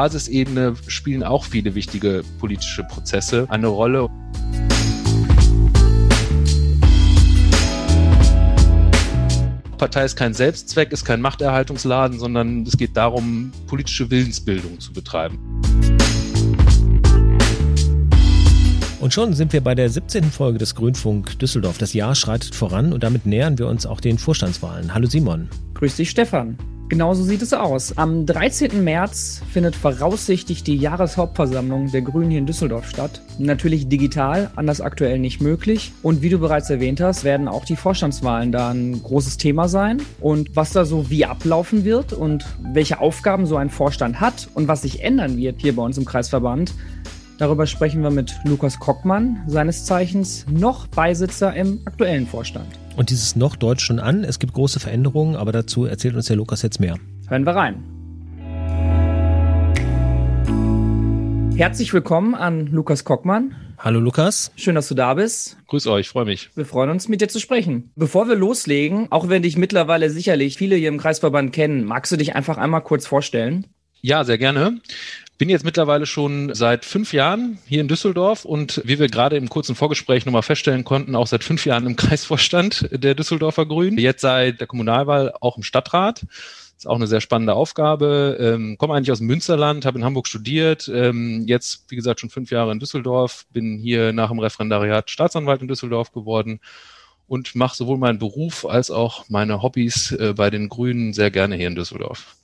Basisebene spielen auch viele wichtige politische Prozesse eine Rolle. Partei ist kein Selbstzweck, ist kein Machterhaltungsladen, sondern es geht darum, politische Willensbildung zu betreiben. Und schon sind wir bei der 17. Folge des Grünfunk Düsseldorf. Das Jahr schreitet voran und damit nähern wir uns auch den Vorstandswahlen. Hallo Simon. Grüß dich, Stefan. Genauso sieht es aus. Am 13. März findet voraussichtlich die Jahreshauptversammlung der Grünen hier in Düsseldorf statt. Natürlich digital, anders aktuell nicht möglich. Und wie du bereits erwähnt hast, werden auch die Vorstandswahlen da ein großes Thema sein. Und was da so wie ablaufen wird und welche Aufgaben so ein Vorstand hat und was sich ändern wird hier bei uns im Kreisverband, Darüber sprechen wir mit Lukas Kockmann, seines Zeichens noch Beisitzer im aktuellen Vorstand. Und dieses noch deutet schon an. Es gibt große Veränderungen, aber dazu erzählt uns der Lukas jetzt mehr. Hören wir rein. Herzlich willkommen an Lukas Kockmann. Hallo Lukas. Schön, dass du da bist. Grüß euch, freue mich. Wir freuen uns, mit dir zu sprechen. Bevor wir loslegen, auch wenn dich mittlerweile sicherlich viele hier im Kreisverband kennen, magst du dich einfach einmal kurz vorstellen? Ja, sehr gerne bin jetzt mittlerweile schon seit fünf Jahren hier in Düsseldorf und wie wir gerade im kurzen Vorgespräch nochmal feststellen konnten, auch seit fünf Jahren im Kreisvorstand der Düsseldorfer Grünen. Jetzt seit der Kommunalwahl auch im Stadtrat. Ist auch eine sehr spannende Aufgabe. Ähm, komme eigentlich aus Münsterland, habe in Hamburg studiert, ähm, jetzt, wie gesagt, schon fünf Jahre in Düsseldorf, bin hier nach dem Referendariat Staatsanwalt in Düsseldorf geworden und mache sowohl meinen Beruf als auch meine Hobbys äh, bei den Grünen sehr gerne hier in Düsseldorf.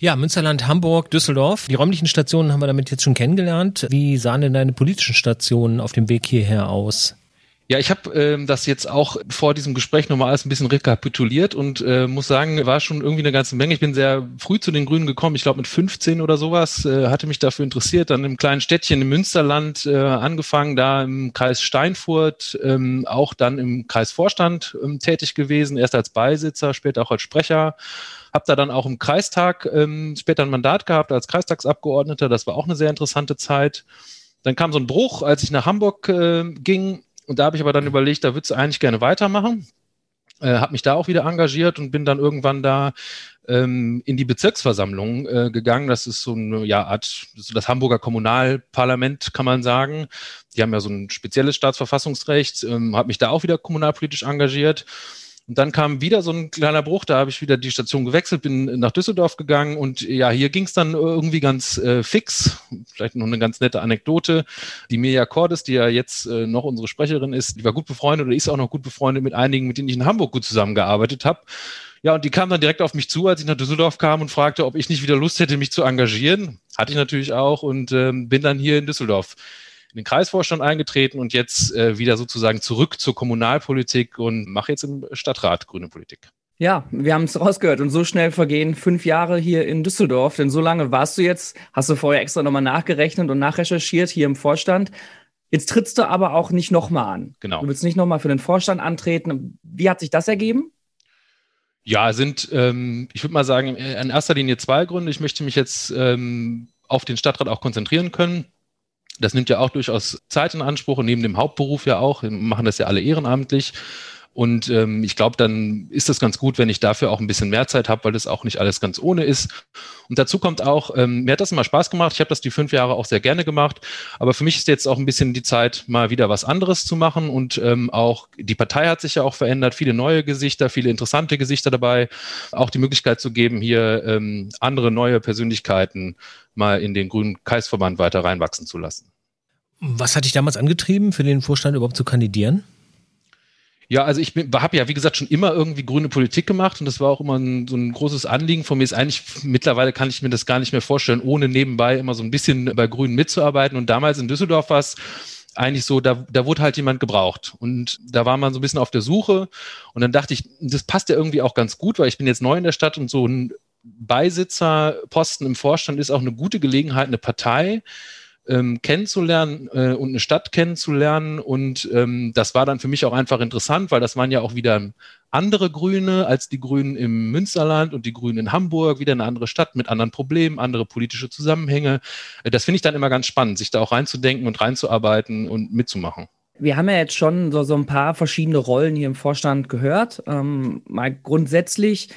Ja, Münsterland, Hamburg, Düsseldorf. Die räumlichen Stationen haben wir damit jetzt schon kennengelernt. Wie sahen denn deine politischen Stationen auf dem Weg hierher aus? Ja, ich habe ähm, das jetzt auch vor diesem Gespräch nochmal alles ein bisschen rekapituliert und äh, muss sagen, war schon irgendwie eine ganze Menge. Ich bin sehr früh zu den Grünen gekommen, ich glaube mit 15 oder sowas, äh, hatte mich dafür interessiert, dann im kleinen Städtchen im Münsterland äh, angefangen, da im Kreis Steinfurt, ähm, auch dann im Kreisvorstand ähm, tätig gewesen, erst als Beisitzer, später auch als Sprecher habe da dann auch im Kreistag ähm, später ein Mandat gehabt als Kreistagsabgeordneter. Das war auch eine sehr interessante Zeit. Dann kam so ein Bruch, als ich nach Hamburg äh, ging. Und da habe ich aber dann überlegt, da würdest du eigentlich gerne weitermachen. Äh, habe mich da auch wieder engagiert und bin dann irgendwann da ähm, in die Bezirksversammlung äh, gegangen. Das ist so eine ja, Art, so das Hamburger Kommunalparlament, kann man sagen. Die haben ja so ein spezielles Staatsverfassungsrecht, ähm, habe mich da auch wieder kommunalpolitisch engagiert und dann kam wieder so ein kleiner Bruch, da habe ich wieder die Station gewechselt, bin nach Düsseldorf gegangen und ja, hier ging es dann irgendwie ganz äh, fix. Vielleicht noch eine ganz nette Anekdote. Die Mirja Cordes, die ja jetzt äh, noch unsere Sprecherin ist, die war gut befreundet oder ist auch noch gut befreundet mit einigen, mit denen ich in Hamburg gut zusammengearbeitet habe. Ja, und die kam dann direkt auf mich zu, als ich nach Düsseldorf kam und fragte, ob ich nicht wieder Lust hätte, mich zu engagieren. Hatte ich natürlich auch und ähm, bin dann hier in Düsseldorf in den Kreisvorstand eingetreten und jetzt äh, wieder sozusagen zurück zur Kommunalpolitik und mache jetzt im Stadtrat grüne Politik. Ja, wir haben es rausgehört und so schnell vergehen fünf Jahre hier in Düsseldorf, denn so lange warst du jetzt, hast du vorher extra nochmal nachgerechnet und nachrecherchiert hier im Vorstand. Jetzt trittst du aber auch nicht nochmal an. Genau. Du willst nicht nochmal für den Vorstand antreten. Wie hat sich das ergeben? Ja, sind, ähm, ich würde mal sagen, in erster Linie zwei Gründe. Ich möchte mich jetzt ähm, auf den Stadtrat auch konzentrieren können. Das nimmt ja auch durchaus Zeit in Anspruch und neben dem Hauptberuf ja auch, machen das ja alle ehrenamtlich. Und ähm, ich glaube, dann ist das ganz gut, wenn ich dafür auch ein bisschen mehr Zeit habe, weil das auch nicht alles ganz ohne ist. Und dazu kommt auch, ähm, mir hat das immer Spaß gemacht. Ich habe das die fünf Jahre auch sehr gerne gemacht. Aber für mich ist jetzt auch ein bisschen die Zeit, mal wieder was anderes zu machen. Und ähm, auch die Partei hat sich ja auch verändert. Viele neue Gesichter, viele interessante Gesichter dabei. Auch die Möglichkeit zu geben, hier ähm, andere neue Persönlichkeiten mal in den grünen Kreisverband weiter reinwachsen zu lassen. Was hat dich damals angetrieben, für den Vorstand überhaupt zu kandidieren? Ja, also ich habe ja, wie gesagt, schon immer irgendwie grüne Politik gemacht und das war auch immer ein, so ein großes Anliegen von mir. Ist eigentlich, mittlerweile kann ich mir das gar nicht mehr vorstellen, ohne nebenbei immer so ein bisschen bei Grünen mitzuarbeiten. Und damals in Düsseldorf war es eigentlich so, da, da wurde halt jemand gebraucht. Und da war man so ein bisschen auf der Suche. Und dann dachte ich, das passt ja irgendwie auch ganz gut, weil ich bin jetzt neu in der Stadt und so ein Beisitzerposten im Vorstand ist auch eine gute Gelegenheit, eine Partei ähm, kennenzulernen äh, und eine Stadt kennenzulernen. Und ähm, das war dann für mich auch einfach interessant, weil das waren ja auch wieder andere Grüne als die Grünen im Münsterland und die Grünen in Hamburg, wieder eine andere Stadt mit anderen Problemen, andere politische Zusammenhänge. Äh, das finde ich dann immer ganz spannend, sich da auch reinzudenken und reinzuarbeiten und mitzumachen. Wir haben ja jetzt schon so, so ein paar verschiedene Rollen hier im Vorstand gehört. Ähm, mal grundsätzlich,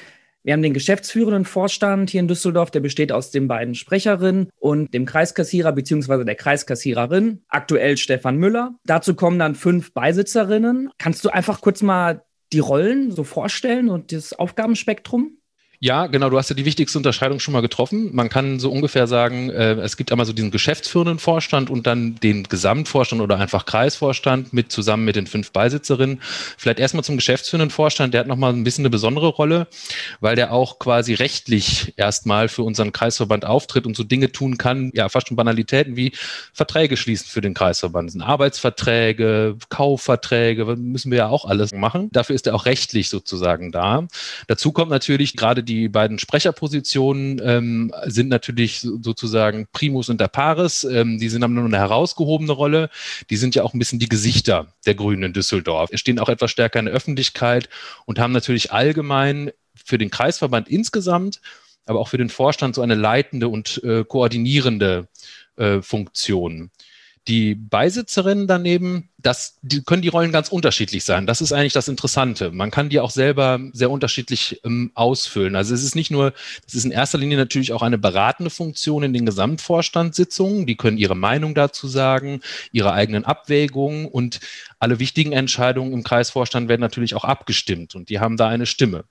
Wir haben den geschäftsführenden Vorstand hier in Düsseldorf, der besteht aus den beiden Sprecherinnen und dem Kreiskassierer bzw. der Kreiskassiererin, aktuell Stefan Müller. Dazu kommen dann fünf Beisitzerinnen. Kannst du einfach kurz mal die Rollen so vorstellen und das Aufgabenspektrum? Ja, genau. Du hast ja die wichtigste Unterscheidung schon mal getroffen. Man kann so ungefähr sagen, äh, es gibt einmal so diesen geschäftsführenden Vorstand und dann den Gesamtvorstand oder einfach Kreisvorstand mit zusammen mit den fünf Beisitzerinnen. Vielleicht erstmal zum geschäftsführenden Vorstand. Der hat nochmal ein bisschen eine besondere Rolle, weil der auch quasi rechtlich erstmal für unseren Kreisverband auftritt und so Dinge tun kann, ja, fast schon Banalitäten wie Verträge schließen für den Kreisverband. Das sind Arbeitsverträge, Kaufverträge, müssen wir ja auch alles machen. Dafür ist er auch rechtlich sozusagen da. Dazu kommt natürlich gerade die die beiden Sprecherpositionen ähm, sind natürlich sozusagen Primus und der Pares. Ähm, die sind haben nur eine herausgehobene Rolle. Die sind ja auch ein bisschen die Gesichter der Grünen in Düsseldorf. Sie stehen auch etwas stärker in der Öffentlichkeit und haben natürlich allgemein für den Kreisverband insgesamt, aber auch für den Vorstand so eine leitende und äh, koordinierende äh, Funktion. Die Beisitzerinnen daneben, das, die können die Rollen ganz unterschiedlich sein. Das ist eigentlich das Interessante. Man kann die auch selber sehr unterschiedlich ähm, ausfüllen. Also es ist nicht nur, es ist in erster Linie natürlich auch eine beratende Funktion in den Gesamtvorstandssitzungen. Die können ihre Meinung dazu sagen, ihre eigenen Abwägungen und alle wichtigen Entscheidungen im Kreisvorstand werden natürlich auch abgestimmt und die haben da eine Stimme.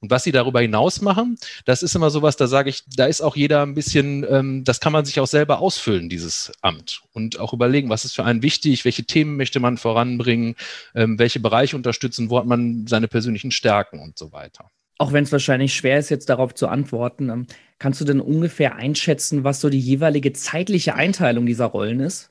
Und was sie darüber hinaus machen, das ist immer sowas, da sage ich, da ist auch jeder ein bisschen, ähm, das kann man sich auch selber ausfüllen, dieses Amt. Und auch überlegen, was ist für einen wichtig, welche Themen möchte man voranbringen, ähm, welche Bereiche unterstützen, wo hat man seine persönlichen Stärken und so weiter. Auch wenn es wahrscheinlich schwer ist, jetzt darauf zu antworten, ähm, kannst du denn ungefähr einschätzen, was so die jeweilige zeitliche Einteilung dieser Rollen ist?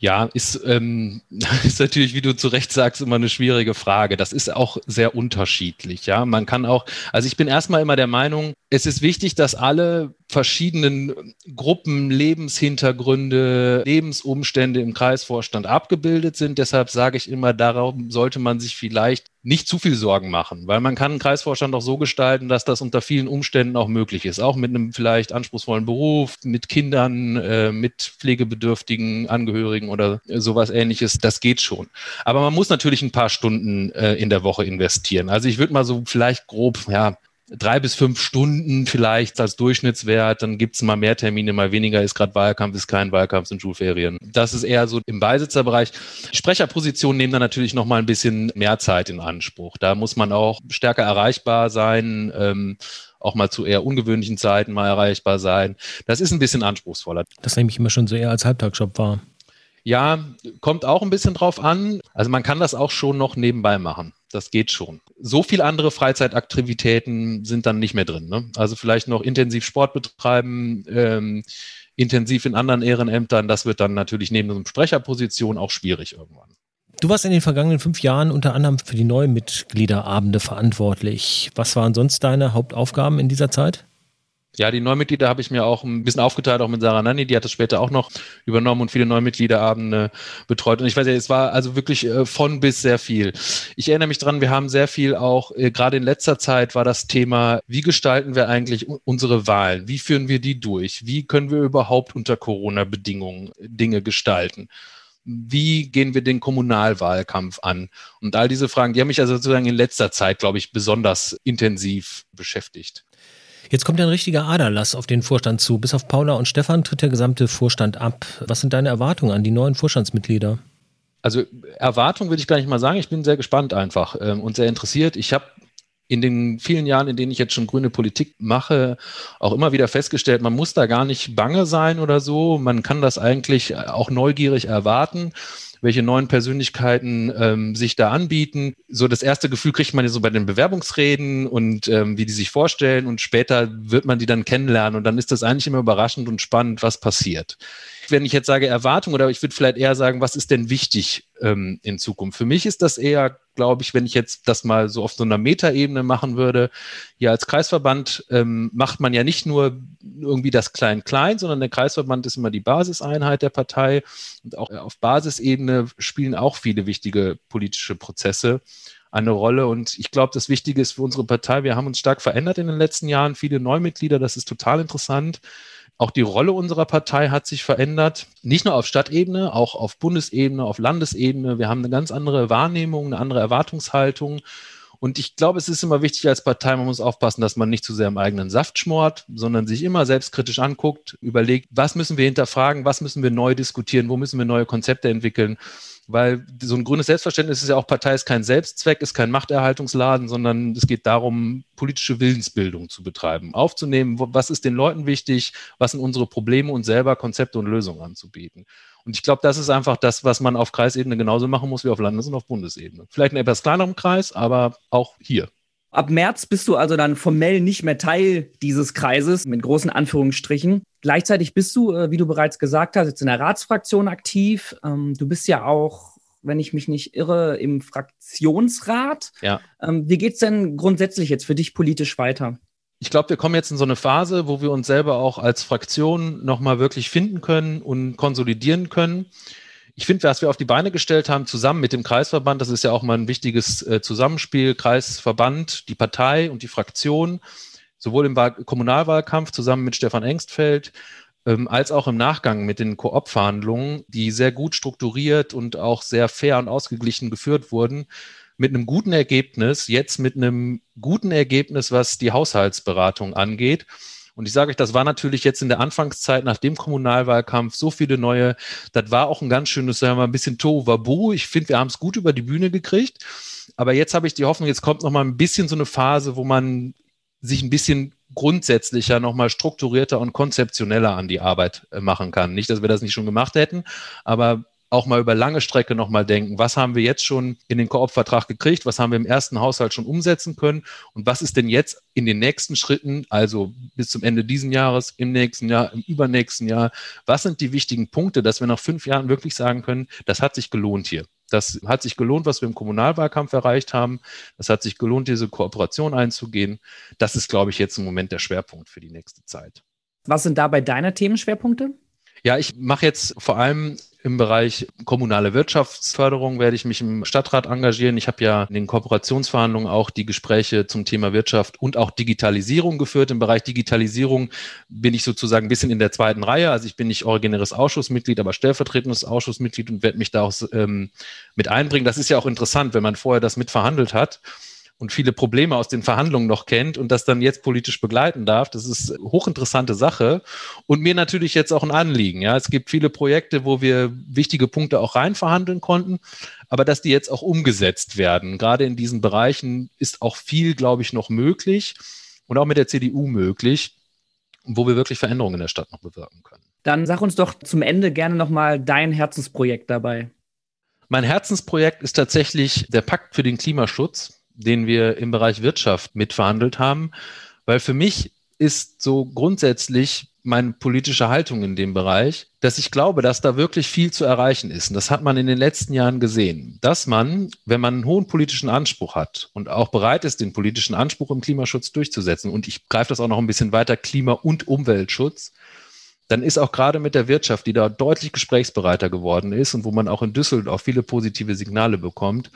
Ja, ist, ähm, ist natürlich, wie du zu Recht sagst, immer eine schwierige Frage. Das ist auch sehr unterschiedlich. Ja, man kann auch, also ich bin erstmal immer der Meinung, es ist wichtig, dass alle verschiedenen Gruppen, Lebenshintergründe, Lebensumstände im Kreisvorstand abgebildet sind. Deshalb sage ich immer, darum sollte man sich vielleicht nicht zu viel Sorgen machen, weil man kann einen Kreisvorstand auch so gestalten, dass das unter vielen Umständen auch möglich ist. Auch mit einem vielleicht anspruchsvollen Beruf, mit Kindern, äh, mit pflegebedürftigen Angehörigen oder sowas ähnliches. Das geht schon. Aber man muss natürlich ein paar Stunden äh, in der Woche investieren. Also ich würde mal so vielleicht grob, ja, drei bis fünf Stunden vielleicht als Durchschnittswert, dann gibt's mal mehr Termine, mal weniger, ist gerade Wahlkampf, ist kein Wahlkampf, sind Schulferien. Das ist eher so im Beisitzerbereich. Sprecherpositionen nehmen dann natürlich noch mal ein bisschen mehr Zeit in Anspruch. Da muss man auch stärker erreichbar sein, ähm, auch mal zu eher ungewöhnlichen Zeiten mal erreichbar sein. Das ist ein bisschen anspruchsvoller. Das nehme ich immer schon so eher als Halbtagsjob wahr. Ja, kommt auch ein bisschen drauf an. Also man kann das auch schon noch nebenbei machen das geht schon. So viel andere Freizeitaktivitäten sind dann nicht mehr drin. Ne? Also vielleicht noch intensiv Sport betreiben, ähm, intensiv in anderen Ehrenämtern, das wird dann natürlich neben einer Sprecherposition auch schwierig irgendwann. Du warst in den vergangenen fünf Jahren unter anderem für die neuen Mitgliederabende verantwortlich. Was waren sonst deine Hauptaufgaben in dieser Zeit? Ja, die Neumitglieder habe ich mir auch ein bisschen aufgeteilt, auch mit Sarah Nanni, die hat das später auch noch übernommen und viele Neumitgliederabende betreut. Und ich weiß ja, es war also wirklich äh, von bis sehr viel. Ich erinnere mich dran, wir haben sehr viel auch, äh, gerade in letzter Zeit war das Thema, wie gestalten wir eigentlich unsere Wahlen? Wie führen wir die durch? Wie können wir überhaupt unter Corona-Bedingungen Dinge gestalten? wie gehen wir den Kommunalwahlkampf an? Und all diese Fragen, die haben mich also sozusagen in letzter Zeit, glaube ich, besonders intensiv beschäftigt. Jetzt kommt ein richtiger Aderlass auf den Vorstand zu. Bis auf Paula und Stefan tritt der gesamte Vorstand ab. Was sind deine Erwartungen an die neuen Vorstandsmitglieder? Also Erwartungen würde ich gar nicht mal sagen. Ich bin sehr gespannt einfach ähm, und sehr interessiert. Ich habe in den vielen Jahren, in denen ich jetzt schon grüne Politik mache, auch immer wieder festgestellt, man muss da gar nicht bange sein oder so. Man kann das eigentlich auch neugierig erwarten welche neuen Persönlichkeiten ähm, sich da anbieten. So das erste Gefühl kriegt man ja so bei den Bewerbungsreden und ähm, wie die sich vorstellen. Und später wird man die dann kennenlernen. Und dann ist das eigentlich immer überraschend und spannend, was passiert wenn ich jetzt sage Erwartung oder ich würde vielleicht eher sagen, was ist denn wichtig ähm, in Zukunft? Für mich ist das eher, glaube ich, wenn ich jetzt das mal so auf so einer Metaebene machen würde, ja, als Kreisverband ähm, macht man ja nicht nur irgendwie das Klein-Klein, sondern der Kreisverband ist immer die Basiseinheit der Partei und auch auf Basisebene spielen auch viele wichtige politische Prozesse eine Rolle. Und ich glaube, das Wichtige ist für unsere Partei, wir haben uns stark verändert in den letzten Jahren, viele Neumitglieder, das ist total interessant. Auch die Rolle unserer Partei hat sich verändert, nicht nur auf Stadtebene, auch auf Bundesebene, auf Landesebene. Wir haben eine ganz andere Wahrnehmung, eine andere Erwartungshaltung. Und ich glaube, es ist immer wichtig als Partei, man muss aufpassen, dass man nicht zu sehr im eigenen Saft schmort, sondern sich immer selbstkritisch anguckt, überlegt, was müssen wir hinterfragen, was müssen wir neu diskutieren, wo müssen wir neue Konzepte entwickeln. Weil so ein grünes Selbstverständnis ist ja auch, Partei ist kein Selbstzweck, ist kein Machterhaltungsladen, sondern es geht darum, politische Willensbildung zu betreiben, aufzunehmen, was ist den Leuten wichtig, was sind unsere Probleme und selber Konzepte und Lösungen anzubieten. Und ich glaube, das ist einfach das, was man auf Kreisebene genauso machen muss wie auf Landes- und auf Bundesebene. Vielleicht in etwas kleinerem Kreis, aber auch hier. Ab März bist du also dann formell nicht mehr Teil dieses Kreises, mit großen Anführungsstrichen. Gleichzeitig bist du, äh, wie du bereits gesagt hast, jetzt in der Ratsfraktion aktiv. Ähm, du bist ja auch, wenn ich mich nicht irre, im Fraktionsrat. Ja. Ähm, wie geht's denn grundsätzlich jetzt für dich politisch weiter? ich glaube, wir kommen jetzt in so eine Phase, wo wir uns selber auch als Fraktion nochmal wirklich finden können und konsolidieren können. Ich finde, was wir auf die Beine gestellt haben, zusammen mit dem Kreisverband, das ist ja auch mal ein wichtiges äh, Zusammenspiel, Kreisverband, die Partei und die Fraktion, sowohl im Wahl Kommunalwahlkampf zusammen mit Stefan Engstfeld, ähm, als auch im Nachgang mit den Koop-Verhandlungen, die sehr gut strukturiert und auch sehr fair und ausgeglichen geführt wurden, mit einem guten Ergebnis, jetzt mit einem guten Ergebnis, was die Haushaltsberatung angeht. Und ich sage euch, das war natürlich jetzt in der Anfangszeit nach dem Kommunalwahlkampf so viele neue, das war auch ein ganz schönes, sagen wir mal, ein bisschen Tohuwabu. Ich finde, wir haben es gut über die Bühne gekriegt. Aber jetzt habe ich die Hoffnung, jetzt kommt noch mal ein bisschen so eine Phase, wo man sich ein bisschen grundsätzlicher, nochmal strukturierter und konzeptioneller an die Arbeit äh, machen kann. Nicht, dass wir das nicht schon gemacht hätten, aber auch mal über lange Strecke nochmal denken, was haben wir jetzt schon in den Koop-Vertrag gekriegt, was haben wir im ersten Haushalt schon umsetzen können und was ist denn jetzt in den nächsten Schritten, also bis zum Ende diesen Jahres, im nächsten Jahr, im übernächsten Jahr, was sind die wichtigen Punkte, dass wir nach fünf Jahren wirklich sagen können, das hat sich gelohnt hier. Das hat sich gelohnt, was wir im Kommunalwahlkampf erreicht haben. Das hat sich gelohnt, diese Kooperation einzugehen. Das ist, glaube ich, jetzt im Moment der Schwerpunkt für die nächste Zeit. Was sind dabei deine Themenschwerpunkte? Ja, ich mache jetzt vor allem im Bereich kommunale Wirtschaftsförderung werde ich mich im Stadtrat engagieren. Ich habe ja in den Kooperationsverhandlungen auch die Gespräche zum Thema Wirtschaft und auch Digitalisierung geführt. Im Bereich Digitalisierung bin ich sozusagen ein bisschen in der zweiten Reihe. Also ich bin nicht originäres Ausschussmitglied, aber stellvertretendes Ausschussmitglied und werde mich da auch ähm, mit einbringen. Das ist ja auch interessant, wenn man vorher das mitverhandelt hat und viele Probleme aus den Verhandlungen noch kennt und das dann jetzt politisch begleiten darf. Das ist hochinteressante Sache und mir natürlich jetzt auch ein Anliegen. Ja, es gibt viele Projekte, wo wir wichtige Punkte auch rein verhandeln konnten, aber dass die jetzt auch umgesetzt werden. Gerade in diesen Bereichen ist auch viel, glaube ich, noch möglich und auch mit der CDU möglich, wo wir wirklich Veränderungen in der Stadt noch bewirken können. Dann sag uns doch zum Ende gerne nochmal dein Herzensprojekt dabei. Mein Herzensprojekt ist tatsächlich der Pakt für den Klimaschutz den wir im Bereich Wirtschaft mitverhandelt haben, weil für mich ist so grundsätzlich meine politische Haltung in dem Bereich, dass ich glaube, dass da wirklich viel zu erreichen ist. Und das hat man in den letzten Jahren gesehen, dass man, wenn man einen hohen politischen Anspruch hat und auch bereit ist, den politischen Anspruch im Klimaschutz durchzusetzen, und ich greife das auch noch ein bisschen weiter, Klima- und Umweltschutz, dann ist auch gerade mit der Wirtschaft, die da deutlich gesprächsbereiter geworden ist und wo man auch in Düsseldorf viele positive Signale bekommt,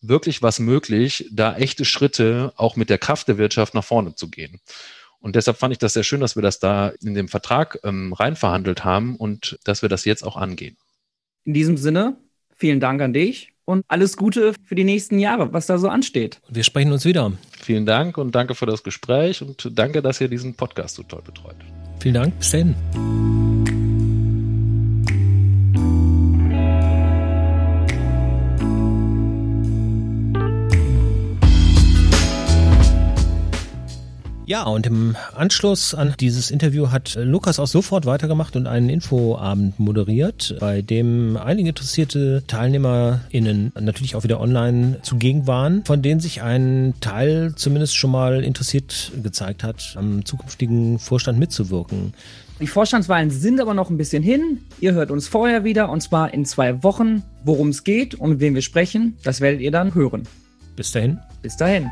wirklich was möglich, da echte Schritte auch mit der Kraft der Wirtschaft nach vorne zu gehen. Und deshalb fand ich das sehr schön, dass wir das da in dem Vertrag ähm, reinverhandelt haben und dass wir das jetzt auch angehen. In diesem Sinne, vielen Dank an dich und alles Gute für die nächsten Jahre, was da so ansteht. Wir sprechen uns wieder. Vielen Dank und danke für das Gespräch und danke, dass ihr diesen Podcast so toll betreut. Vielen Dank, bis dann. Ja, und im Anschluss an dieses Interview hat Lukas auch sofort weitergemacht und einen Infoabend moderiert, bei dem einige interessierte TeilnehmerInnen natürlich auch wieder online zugegen waren, von denen sich ein Teil zumindest schon mal interessiert gezeigt hat, am zukünftigen Vorstand mitzuwirken. Die Vorstandswahlen sind aber noch ein bisschen hin. Ihr hört uns vorher wieder und zwar in zwei Wochen. Worum es geht und mit wem wir sprechen, das werdet ihr dann hören. Bis dahin. Bis dahin.